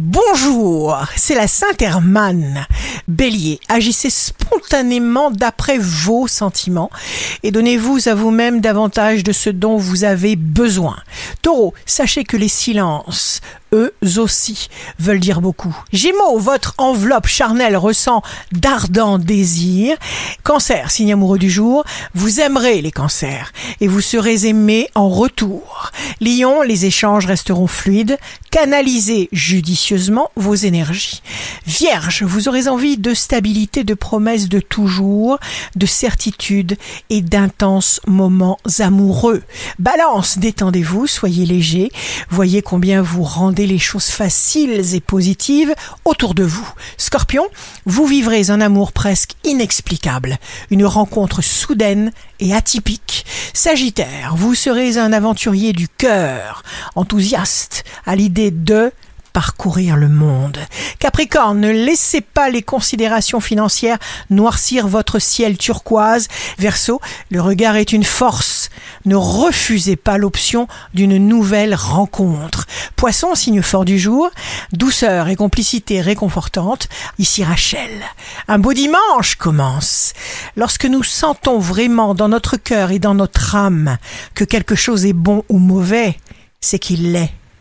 Bonjour, c'est la Sainte Hermanne. Bélier, agissez spontanément d'après vos sentiments et donnez-vous à vous-même davantage de ce dont vous avez besoin. Taureau, sachez que les silences eux aussi veulent dire beaucoup. Gémeaux, votre enveloppe charnelle ressent d'ardents désirs. Cancer, signe amoureux du jour, vous aimerez les cancers et vous serez aimé en retour. Lion, les échanges resteront fluides. Canalisez judicieusement vos énergies. Vierge, vous aurez envie de stabilité, de promesses de toujours, de certitude et d'intenses moments amoureux. Balance, détendez-vous, soyez léger, voyez combien vous rendez les choses faciles et positives autour de vous. Scorpion, vous vivrez un amour presque inexplicable, une rencontre soudaine et atypique. Sagittaire, vous serez un aventurier du cœur, enthousiaste à l'idée de parcourir le monde. Capricorne, ne laissez pas les considérations financières noircir votre ciel turquoise. Verseau, le regard est une force. Ne refusez pas l'option d'une nouvelle rencontre. Poisson, signe fort du jour, douceur et complicité réconfortante. Ici Rachel. Un beau dimanche commence. Lorsque nous sentons vraiment dans notre cœur et dans notre âme que quelque chose est bon ou mauvais, c'est qu'il l'est.